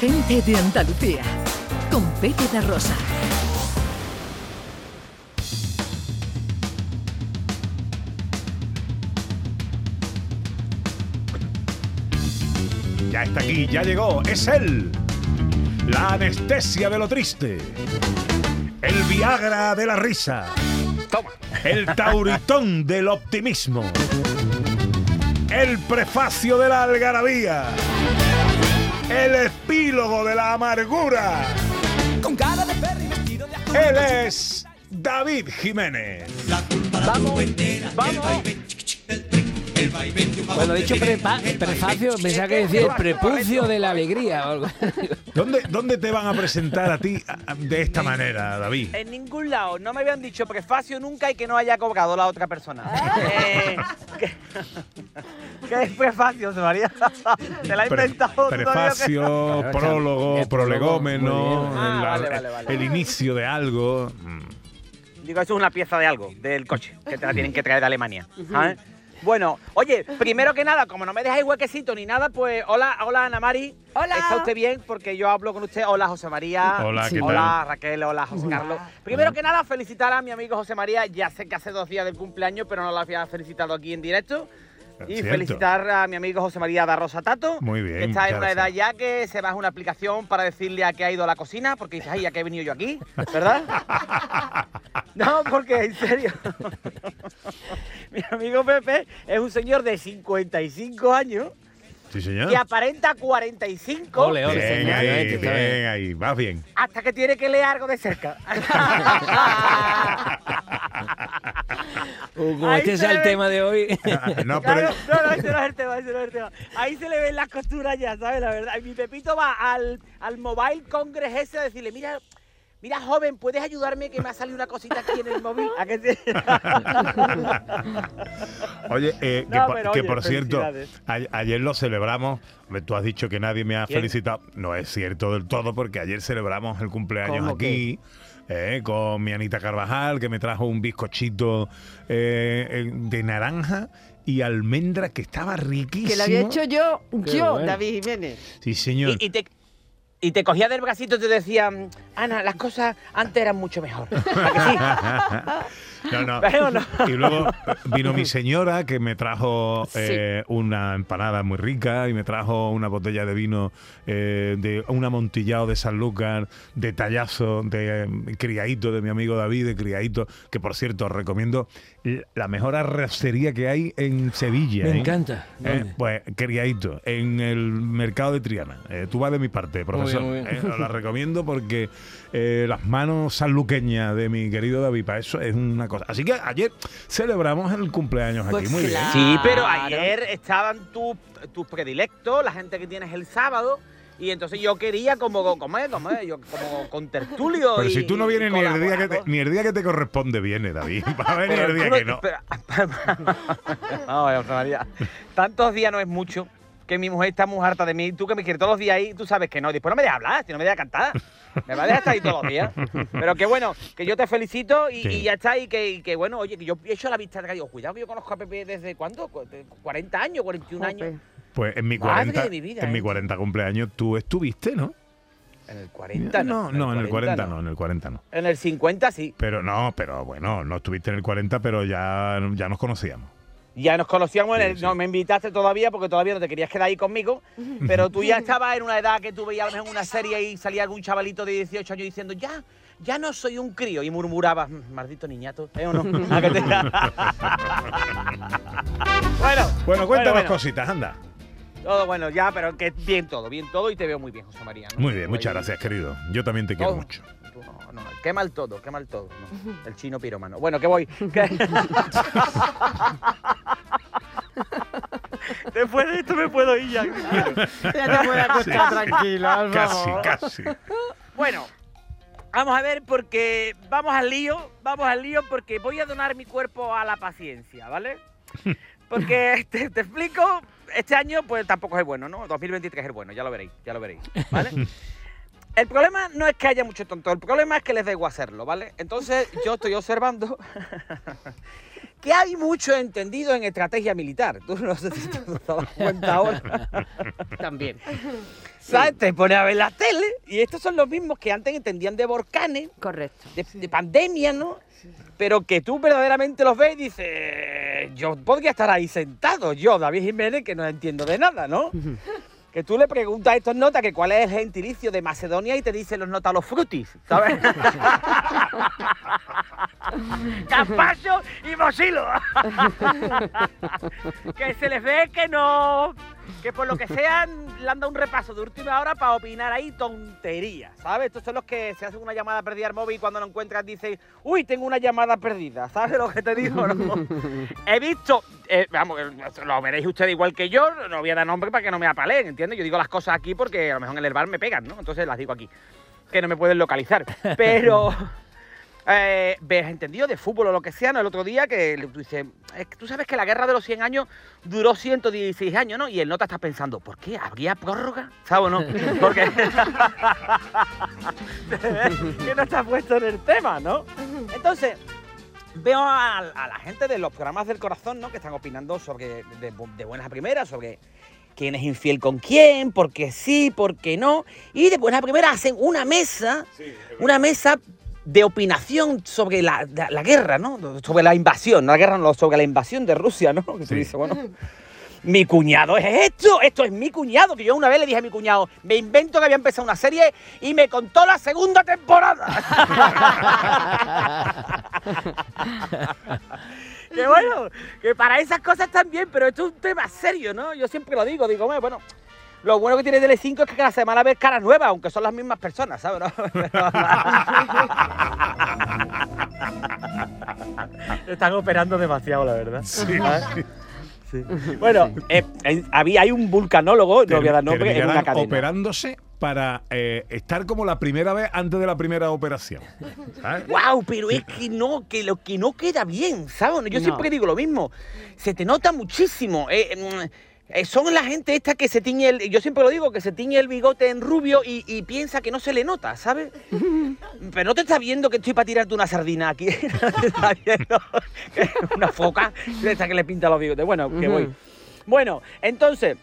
Gente de Andalucía, con Pepe da Rosa. Ya está aquí, ya llegó, es él. La anestesia de lo triste. El Viagra de la risa. Toma. El tauritón del optimismo. El prefacio de la algarabía. El epílogo de la amargura. Con cara de perro y vestido de azul. Él es David Jiménez. Vamos, vamos. Cuando he dicho prepa- prefacio, pensaba que decía el prepucio de la alegría o algo. ¿Dónde, ¿Dónde te van a presentar a ti de esta manera, David? En ningún lado. No me habían dicho prefacio nunca y que no haya cobrado la otra persona. Eh, ¿qué, qué es prefacio, María? Te la he Pre- inventado. que- prefacio, Claro, prólogo, prolegómeno. Ah, el, vale, vale, vale, el inicio de algo. Mm. Digo, eso es una pieza de algo, del coche, que te la tienen que traer de Alemania. ¿sabes? Bueno, oye, primero que nada, como no me dejáis huequecito ni nada, pues hola, hola Ana Mari. Hola. ¿Está usted bien? Porque yo hablo con usted. Hola José María. Hola, ¿qué Hola Raquel, hola José Carlos. Primero que nada, felicitar a mi amigo José María. Ya sé que hace dos días del cumpleaños, pero no lo había felicitado aquí en directo. Y Cierto. felicitar a mi amigo José María da Rosa Tato. Muy bien, Que está en una edad ya que se baja una aplicación para decirle a qué ha ido a la cocina, porque dices, ay, ya que he venido yo aquí, ¿verdad? No, porque en serio. Mi amigo Pepe es un señor de 55 años Sí, señor. que aparenta 45 Ole, ole. Bien señor, ahí, está bien bien. ahí, vas bien. hasta que tiene que leer algo de cerca. Como Ahí este sea el ve. tema de hoy. No, pero Claro, no, no, ese no es el tema, ese no es el tema. Ahí se le ven las costuras ya, ¿sabes? La verdad. Y mi Pepito va al, al Mobile Congress ese a decirle, mira, mira, joven, ¿puedes ayudarme que me ha salido una cosita aquí en el móvil? ¿A que sí? Oye, eh, que, No, por- que oye, por cierto, a- ayer lo celebramos. Tú has dicho que nadie me ha ¿Quién? felicitado. No es cierto del todo, porque ayer celebramos el cumpleaños ¿Cómo aquí. Eh, con mi Anita Carvajal, que me trajo un bizcochito eh, eh, de naranja y almendra que estaba riquísimo. Que lo había hecho yo, Qué yo, bueno. David Jiménez. Sí, señor. Y, y te, y te cogía del bracito y te decía, Ana, las cosas antes eran mucho mejor. No, no. Y luego vino mi señora que me trajo eh, una empanada muy rica y me trajo una botella de vino eh, de un amontillado de Sanlúcar, de tallazo, de eh, criadito de mi amigo David, de criadito, que por cierto os recomiendo la mejor arrocería que hay en Sevilla. Me ¿eh? encanta. Eh, pues criadito, en el mercado de Triana. Eh, tú vas de mi parte, profesor. Muy bien. Eh, os la recomiendo porque eh, las manos sanluqueñas de mi querido David, para eso es una cosa. Así que ayer celebramos el cumpleaños aquí. Pues Muy bien. Sí, pero ayer estaban tus tus predilectos, la gente que tienes el sábado. Y entonces yo quería como, como, como, yo, como con tertulio. Pero y- si tú no vienes ni el, día que te, ni el día que te corresponde, viene, David. Va a venir el día que no. pero- no, José María. Tantos días no es mucho. Que mi mujer está muy harta de mí. Tú que me quieres todos los días ahí, tú sabes que no. Después no me dejas hablar, si no me dejas cantar. Me va a dejar estar ahí todos los días. Pero que bueno, que yo te felicito y, Sí. y ya está. Y que, y que bueno, oye, que yo he hecho la vista de Digo, cuidado que yo conozco a Pepe desde cuándo? Cu- de 40 años, 41 años. Jope. Pues en mi Madre 40, de mi vida, en mi ¿eh? 40 cumpleaños tú estuviste, ¿no? En el 40 no. no, en el 40 no, en el 40 no. En el 50 sí. Pero no, pero bueno, no estuviste en el 40, pero ya, ya nos conocíamos. Ya nos conocíamos en el. sí. No me invitaste todavía porque todavía no te querías quedar ahí conmigo. Pero tú ya estabas en una edad que tú veías a lo mejor una serie y salía algún chavalito de 18 años diciendo, ya, ya no soy un crío. Y murmurabas, "Mm, maldito niñato, ¿eh o no? ¿A que te- bueno, Bueno, cuéntanos bueno. cositas, anda. todo bueno, ya, pero que bien todo, bien todo y te veo muy bien, José María. ¿no? Muy bien, muchas gracias, querido. Yo también te quiero mucho. No, qué mal todo, qué mal todo. no. El chino piromano. Bueno, que voy. Después de esto me puedo ir ya. Ya te acostar tranquilo, Casi, casi. Bueno, vamos a ver porque vamos al lío, vamos al lío porque voy a donar mi cuerpo a la paciencia, ¿vale? Porque te, te explico, este año pues tampoco es bueno, ¿no? 2023 es el bueno, ya lo veréis, ya lo veréis, ¿vale? El problema no es que haya mucho tonto, el problema es que les debo hacerlo, ¿vale? Entonces yo estoy observando que hay mucho entendido en estrategia militar. Tú no sé si te has dado cuenta ahora. También. ¿Sabes? Te pones a ver la tele y estos son los mismos que antes entendían de volcanes, Correcto. de, de pandemia, ¿no? Pero que tú verdaderamente los ves y dices, yo podría estar ahí sentado, yo, David Jiménez, que no entiendo de nada, ¿no? Que tú le preguntas a estos notas que cuál es el gentilicio de Macedonia y te dicen los notas los frutis, ¿sabes? Gazpacho y mosilo. que se les ve que no. Que por lo que sean, le han dado un repaso de última hora para opinar ahí tonterías, ¿sabes? Estos son los que se hacen una llamada perdida al móvil y cuando lo encuentran dicen, uy, tengo una llamada perdida, ¿sabes lo que te digo? no? He visto, eh, vamos, eh, lo veréis ustedes igual que yo, no voy a dar nombre para que no me apaleen, ¿entiendes? Yo digo las cosas aquí porque a lo mejor en el bar me pegan, ¿no? Entonces las digo aquí, que no me pueden localizar. Pero eh, ves entendido de fútbol o lo que sea, ¿no? El otro día que le- tú dices, es que tú sabes que la guerra de los 100 años duró 116 años, ¿no? Y el nota está pensando, ¿por qué? ¿Habría prórroga? ¿Sabes o no? Porque... que no está puesto en el tema, ¿no? Entonces, veo a, a la gente de los programas del corazón, ¿no? Que están opinando sobre, de, de buenas a primeras, sobre quién es infiel con quién, por qué sí, por qué no. Y de buenas a primeras hacen una mesa, una mesa de opinación sobre la, la- la guerra, ¿no? Sobre la invasión, no la guerra, no, sobre la invasión de Rusia, ¿no? Que se Sí. dice, bueno, mi cuñado es esto, esto es mi cuñado, que yo una vez le dije a mi cuñado, me invento que había empezado una serie y me contó la segunda temporada. que bueno, que para esas cosas también, pero esto es un tema serio, ¿no? Yo siempre lo digo, digo, "Hombre, bueno, lo bueno que tiene Tele5 es que cada semana ves caras nuevas, aunque son las mismas personas, ¿sabes? no? Están operando demasiado, la verdad. Sí. Bueno, eh, eh, había hay un vulcanólogo, no voy a dar nombre, en una cadena. operándose para eh, estar como la primera vez antes de la primera operación. ¿sabes? ¡Wow! Pero es que no, que lo que no queda bien, ¿sabes? Yo No. siempre digo lo mismo. Se te nota muchísimo. Eh, son la gente esta que se tiñe el. Yo siempre lo digo, que se tiñe el bigote en rubio y, y piensa que no se le nota, ¿sabes? Pero no te está viendo que estoy para tirarte una sardina aquí. No te está viendo una foca esta que le pinta los bigotes. Bueno, que voy. Bueno, entonces.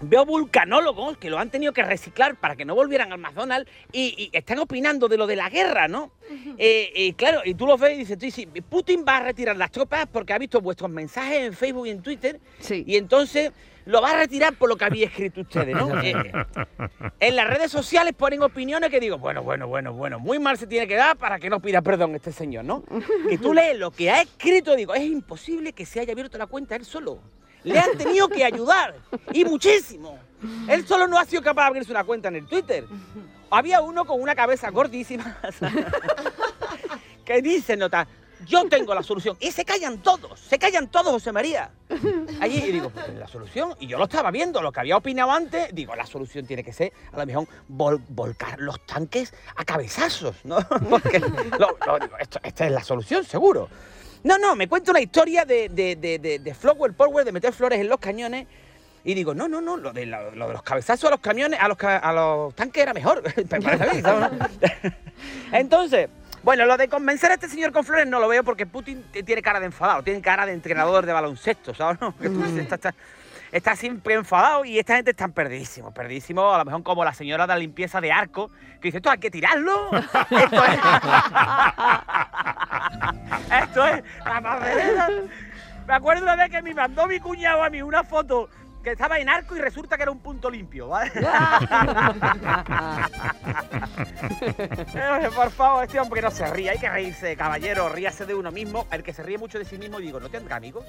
Veo vulcanólogos que lo han tenido que reciclar para que no volvieran al McDonald's y, y están opinando de lo de la guerra, ¿no? Eh, eh, claro, y tú lo ves y dices, tú, Putin va a retirar las tropas porque ha visto vuestros mensajes en Facebook y en Twitter Sí. y entonces lo va a retirar por lo que había escrito ustedes, ¿no? Eh, en las redes sociales ponen opiniones que digo, bueno, bueno, bueno, bueno, muy mal se tiene que dar para que no pida perdón este señor, ¿no? Que tú lees lo que ha escrito, digo, es imposible que se haya abierto la cuenta él solo. Le han tenido que ayudar, y muchísimo. Él solo no ha sido capaz de abrirse una cuenta en el Twitter. Había uno con una cabeza gordísima que dice, nota, yo tengo la solución. Y se callan todos, se callan todos, José María. Allí y digo, pues, la solución, y yo lo estaba viendo, lo que había opinado antes, digo, la solución tiene que ser, a lo mejor, vol- volcar los tanques a cabezazos, ¿no? Porque, lo- esto, esta es la solución, seguro. No, no, me cuenta una historia de, de, de, de, de Flower Power, de meter flores en los cañones, y digo, no, no, no, lo de, lo, lo de los cabezazos a los camiones, a los, a los tanques era mejor. Entonces, bueno, lo de convencer a este señor con flores no lo veo porque Putin tiene cara de enfadado, tiene cara de entrenador de baloncesto, ¿sabes? no? Que tú dices, está, está- está siempre enfadado y esta gente está perdidísimo, perdidísimo, a lo mejor como la señora de la limpieza de arco, que dice, esto hay que tirarlo. Esto es... esto es la. Me acuerdo una vez que me mandó mi cuñado a mí una foto que estaba en arco y resulta que era un punto limpio, ¿vale? Eh, Por favor, este hombre no se ríe, hay que reírse, caballero, ríase de uno mismo. El que se ríe mucho de sí mismo, digo, no tendrá amigos.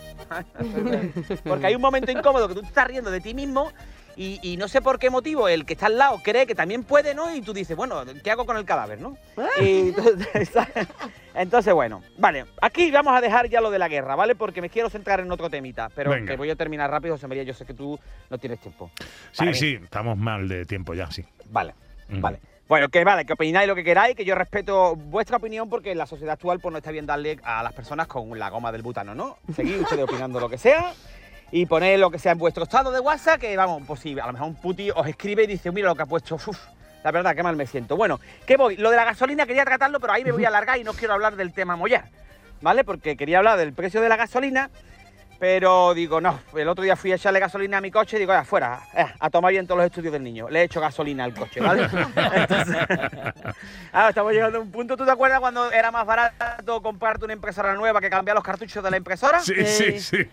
Porque hay un momento incómodo que tú te estás riendo de ti mismo y, y no sé por qué motivo el que está al lado cree que también puede, ¿no? Y tú dices, bueno, ¿qué hago con el cadáver, no? Y entonces, entonces, bueno, vale, aquí vamos a dejar ya lo de la guerra, ¿vale? Porque me quiero centrar en otro temita, pero Venga. que voy a terminar rápido, José María, yo sé que tú no tienes tiempo. Sí, Vale. sí, estamos mal de tiempo ya, sí. Vale, vale. Bueno, que vale, que opináis lo que queráis, que yo respeto vuestra opinión porque en la sociedad actual pues no está bien darle a las personas con la goma del butano, ¿no? Seguid ustedes opinando lo que sea y poned lo que sea en vuestro estado de WhatsApp, que vamos, pues sí, a lo mejor un puti os escribe y dice, mira lo que ha puesto, uf, la verdad, qué mal me siento. Bueno, ¿qué voy? Lo de la gasolina quería tratarlo, pero ahí me voy a alargar y no quiero hablar del tema mollar, ¿vale? Porque quería hablar del precio de la gasolina Pero digo, no, el otro día fui a echarle gasolina a mi coche y digo, afuera, a tomar bien todos los estudios del niño. Le he hecho gasolina al coche, ¿vale? Entonces, ah, estamos llegando a un punto. ¿Tú te acuerdas cuando era más barato comprarte una impresora nueva que cambiar los cartuchos de la impresora? Sí, sí, sí.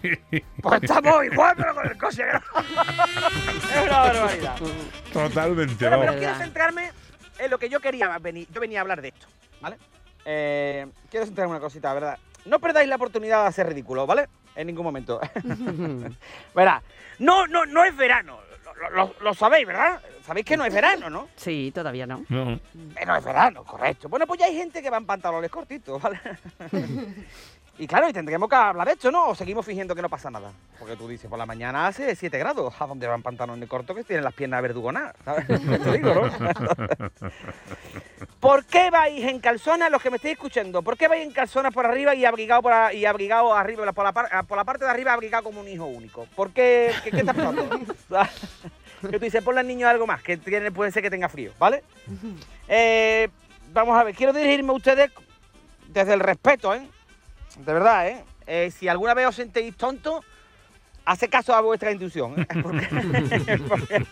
Pues estamos igual, pero con el coche. es una barbaridad. Totalmente. Pero, pero quiero centrarme en lo que yo quería venir. Yo venía a hablar de esto, ¿vale? Eh, quiero centrarme en una cosita, ¿verdad? No perdáis la oportunidad de hacer ridículo, ¿vale? En ningún momento. Verá, no, no, no es verano. Lo, lo- lo sabéis, ¿verdad? Sabéis que no es verano, ¿no? Sí, todavía no. No. No es verano, correcto. Bueno, pues ya hay gente que va en pantalones cortitos, ¿vale? y claro, y tendremos que hablar de esto, ¿no? O seguimos fingiendo que no pasa nada. Porque tú dices, por la mañana hace 7 grados. ¿A dónde van pantalones cortos que tienen las piernas verdugonadas? ¿Sabes? Te digo, ¿no? ¿Por qué vais en calzonas, los que me estáis escuchando? ¿Por qué vais en calzonas por arriba y abrigado por, a- y abrigado arriba, por la, par- por la parte de arriba abrigado como un hijo único? ¿Por qué? ¿Qué, qué está pasando? que tú dices, ponle al niño algo más, que tiene- puede ser que tenga frío, ¿vale? Eh, vamos a ver, quiero dirigirme a ustedes desde el respeto, ¿eh? De verdad, ¿eh? Eh, si alguna vez os sentéis tontos, hace caso a vuestra intuición, ¿eh? Porque, porque-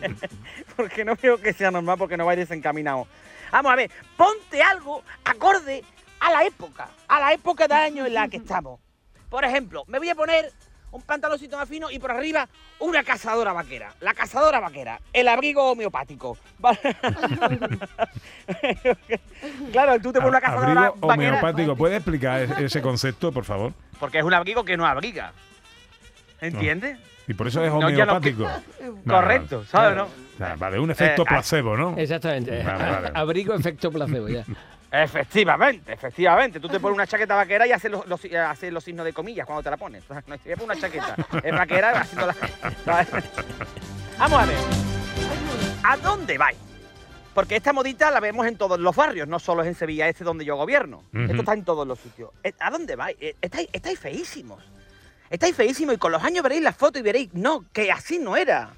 porque no veo que sea normal, porque no vais desencaminados. Vamos a ver, ponte algo acorde a la época, a la época de año en la que estamos. Por ejemplo, me voy a poner un pantaloncito más fino y por arriba una cazadora vaquera. La cazadora vaquera, el abrigo homeopático. claro, tú te pones una cazadora Abrigo vaquera homeopático. ¿Puedes explicar ese concepto, por favor? porque es un abrigo que no abriga. ¿Entiendes? Y por eso es no, homeopático. No, Correcto, no. ¿sabes? no? Vale, un efecto Eh, ah, placebo, ¿no? Exactamente. Vale, vale. Abrigo efecto placebo, ya. Efectivamente, efectivamente. Tú te pones una chaqueta vaquera y haces los, los- haces los signos de comillas cuando te la pones. No es una chaqueta, es vaquera haciendo la... Vamos a ver. ¿A dónde vais? Porque esta modita la vemos en todos los barrios, no solo es en Sevilla Este donde yo gobierno. Esto está en todos los sitios. Eh, ¿A dónde vais? Eh, Estáis, estáis feísimos. Estáis feísimos y con los años veréis la foto y veréis, no, que así no era.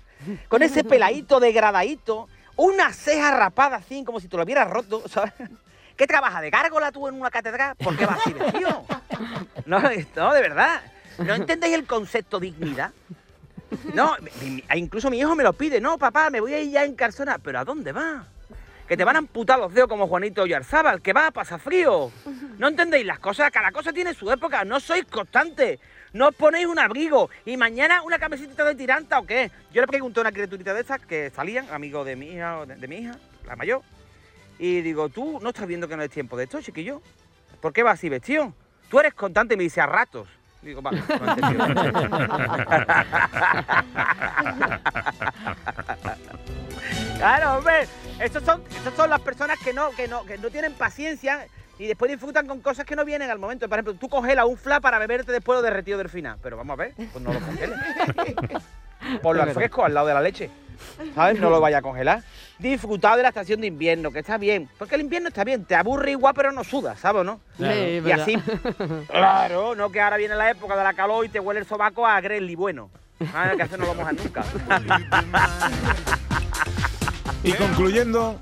Con ese peladito degradadito, una ceja rapada así, como si te lo hubieras roto, ¿sabes? ¿Qué trabaja de gárgola tú en una catedral? ¿Por qué vas así vestido? No, no, de verdad. ¿No entendéis el concepto dignidad? No, incluso mi hijo me lo pide. No, papá, me voy a ir ya en calzona. ¿Pero a dónde va? Que te van a amputar los dedos como Juanito Oyarzábal, que va a pasar frío. ¿No entendéis las cosas? Cada cosa tiene su época. No sois constantes. No os ponéis un abrigo. Y mañana una camiseta de tiranta o qué. Yo le pregunté a una criaturita de esas que salían, amigo de mi hija, de, de mi hija, la mayor. Y digo, ¿tú no estás viendo que no es tiempo de esto, chiquillo? ¿Por qué vas así vestido? Tú eres constante me dice a ratos. Digo, vale. Claro, hombre. Estos son, estas son las personas que no, que, no, que no tienen paciencia y después disfrutan con cosas que no vienen al momento. Por ejemplo, tú congelas un fla para beberte después lo derretido del final. Pero vamos a ver, pues no lo congeles. Ponlo al fresco, al lado de la leche. ¿Sabes? No lo vaya a congelar. Disfrutad de la estación de invierno, que está bien. Porque el invierno está bien, te aburre igual, pero no sudas, ¿sabes no? Sí, Y así, claro, no que ahora viene la época de la calor y te huele el sobaco a Grelly bueno. Ah, que hace no lo mojas nunca. Y concluyendo,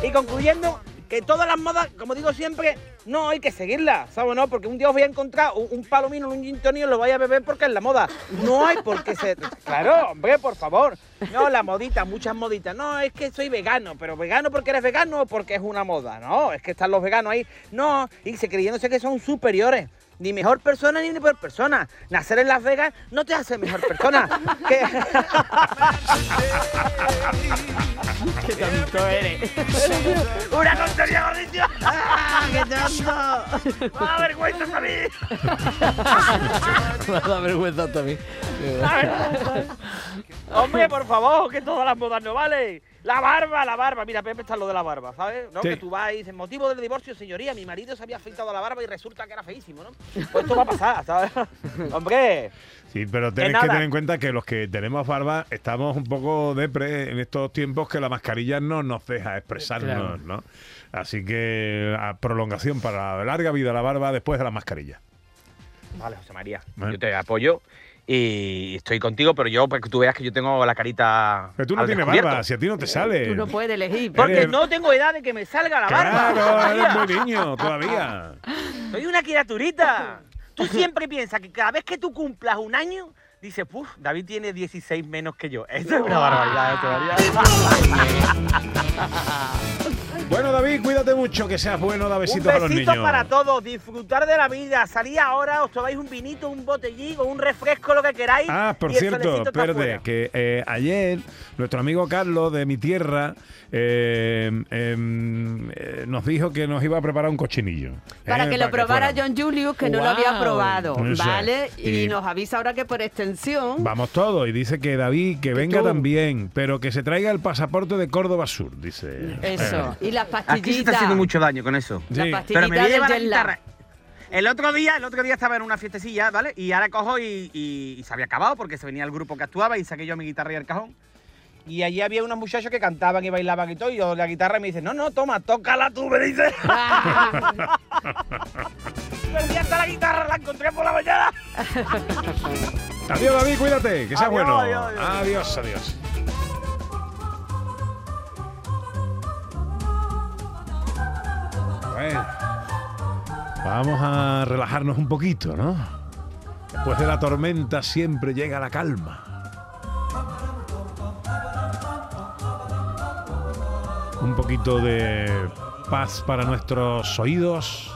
Y concluyendo, que todas las modas, como digo siempre, no hay que seguirlas, ¿sabes? No, porque un día os voy a encontrar un, palomino, un gin y lo vais a beber porque es la moda. No hay por qué ser... Claro, hombre, por favor. No, la modita, muchas moditas. No, es que soy vegano, pero vegano porque eres vegano o porque es una moda. No, es que están los veganos ahí. No, y se creyéndose que son superiores. Ni mejor persona ni peor persona. Nacer en Las Vegas no te hace mejor persona. Que- ¡Qué tonto eres! ¡Una tontería gordito! ¡Ah, qué tonto! ¡Ah, vergüenza a mí! Me da vergüenza también. Hombre, por favor, que todas las modas no valen. La barba, la barba. Mira, Pepe está lo de la barba, ¿sabes? ¿No? Sí. Que tú vas y dices, motivo del divorcio, señoría, mi marido se había afeitado la barba y resulta que era feísimo, ¿no? Pues esto va a pasar, ¿sabes? Hombre, sí, pero tenéis que tener en cuenta que los que tenemos barba estamos un poco depre en estos tiempos que la mascarilla no nos deja expresarnos, Claro. ¿no? Así que a prolongación para la larga vida de la barba después de la mascarilla. Vale, José María, Bueno. yo te apoyo y estoy contigo, pero yo, para que tú veas que yo tengo la carita. Pero tú no al tienes barba, si a ti no te sale. Tú no puedes elegir. Porque Eres- no tengo edad de que me salga la barba. Claro, eres muy niño todavía. Soy una criaturita. tú siempre piensas que cada vez que tú cumplas un año, dices, puf, David tiene 16 menos que yo. Eso es una barbaridad, ¿eh? todavía. Bueno, David, cuídate mucho, que seas bueno, da Un besitos a los besito niños. para todos, disfrutar de la vida. Salí ahora, os tomáis un vinito, un botellín o un refresco, lo que queráis. Ah, por cierto, Perde, que eh, ayer nuestro amigo Carlos de mi tierra eh, em, eh, nos dijo que nos iba a preparar un cochinillo. Para eh, que lo probara. John Julius, que no lo había probado, ¿vale? Y, Y- nos avisa ahora que por extensión. Vamos todos, y dice que David, que venga tú. también, pero que se traiga el pasaporte de Córdoba Sur, dice. Eso. Eh, Y las Aquí se está haciendo mucho daño con eso. Sí. Pero me voy a del llevar la guitarra. El otro día, el otro día estaba en una fiestecilla, ¿vale? Y ahora cojo y, y- y se había acabado porque se venía el grupo que actuaba y saqué yo mi guitarra y el cajón. Y allí había unos muchachos que cantaban y bailaban y todo. Y yo la guitarra me dice, no, no, toma, tócala tú, me dice. Perdí hasta la guitarra, la encontré por la mañana. Adiós, David, cuídate, que sea Adiós, bueno. adiós, adiós. adiós. adiós. Vamos a relajarnos un poquito, ¿no? Después de la tormenta siempre llega la calma. Un poquito de paz para nuestros oídos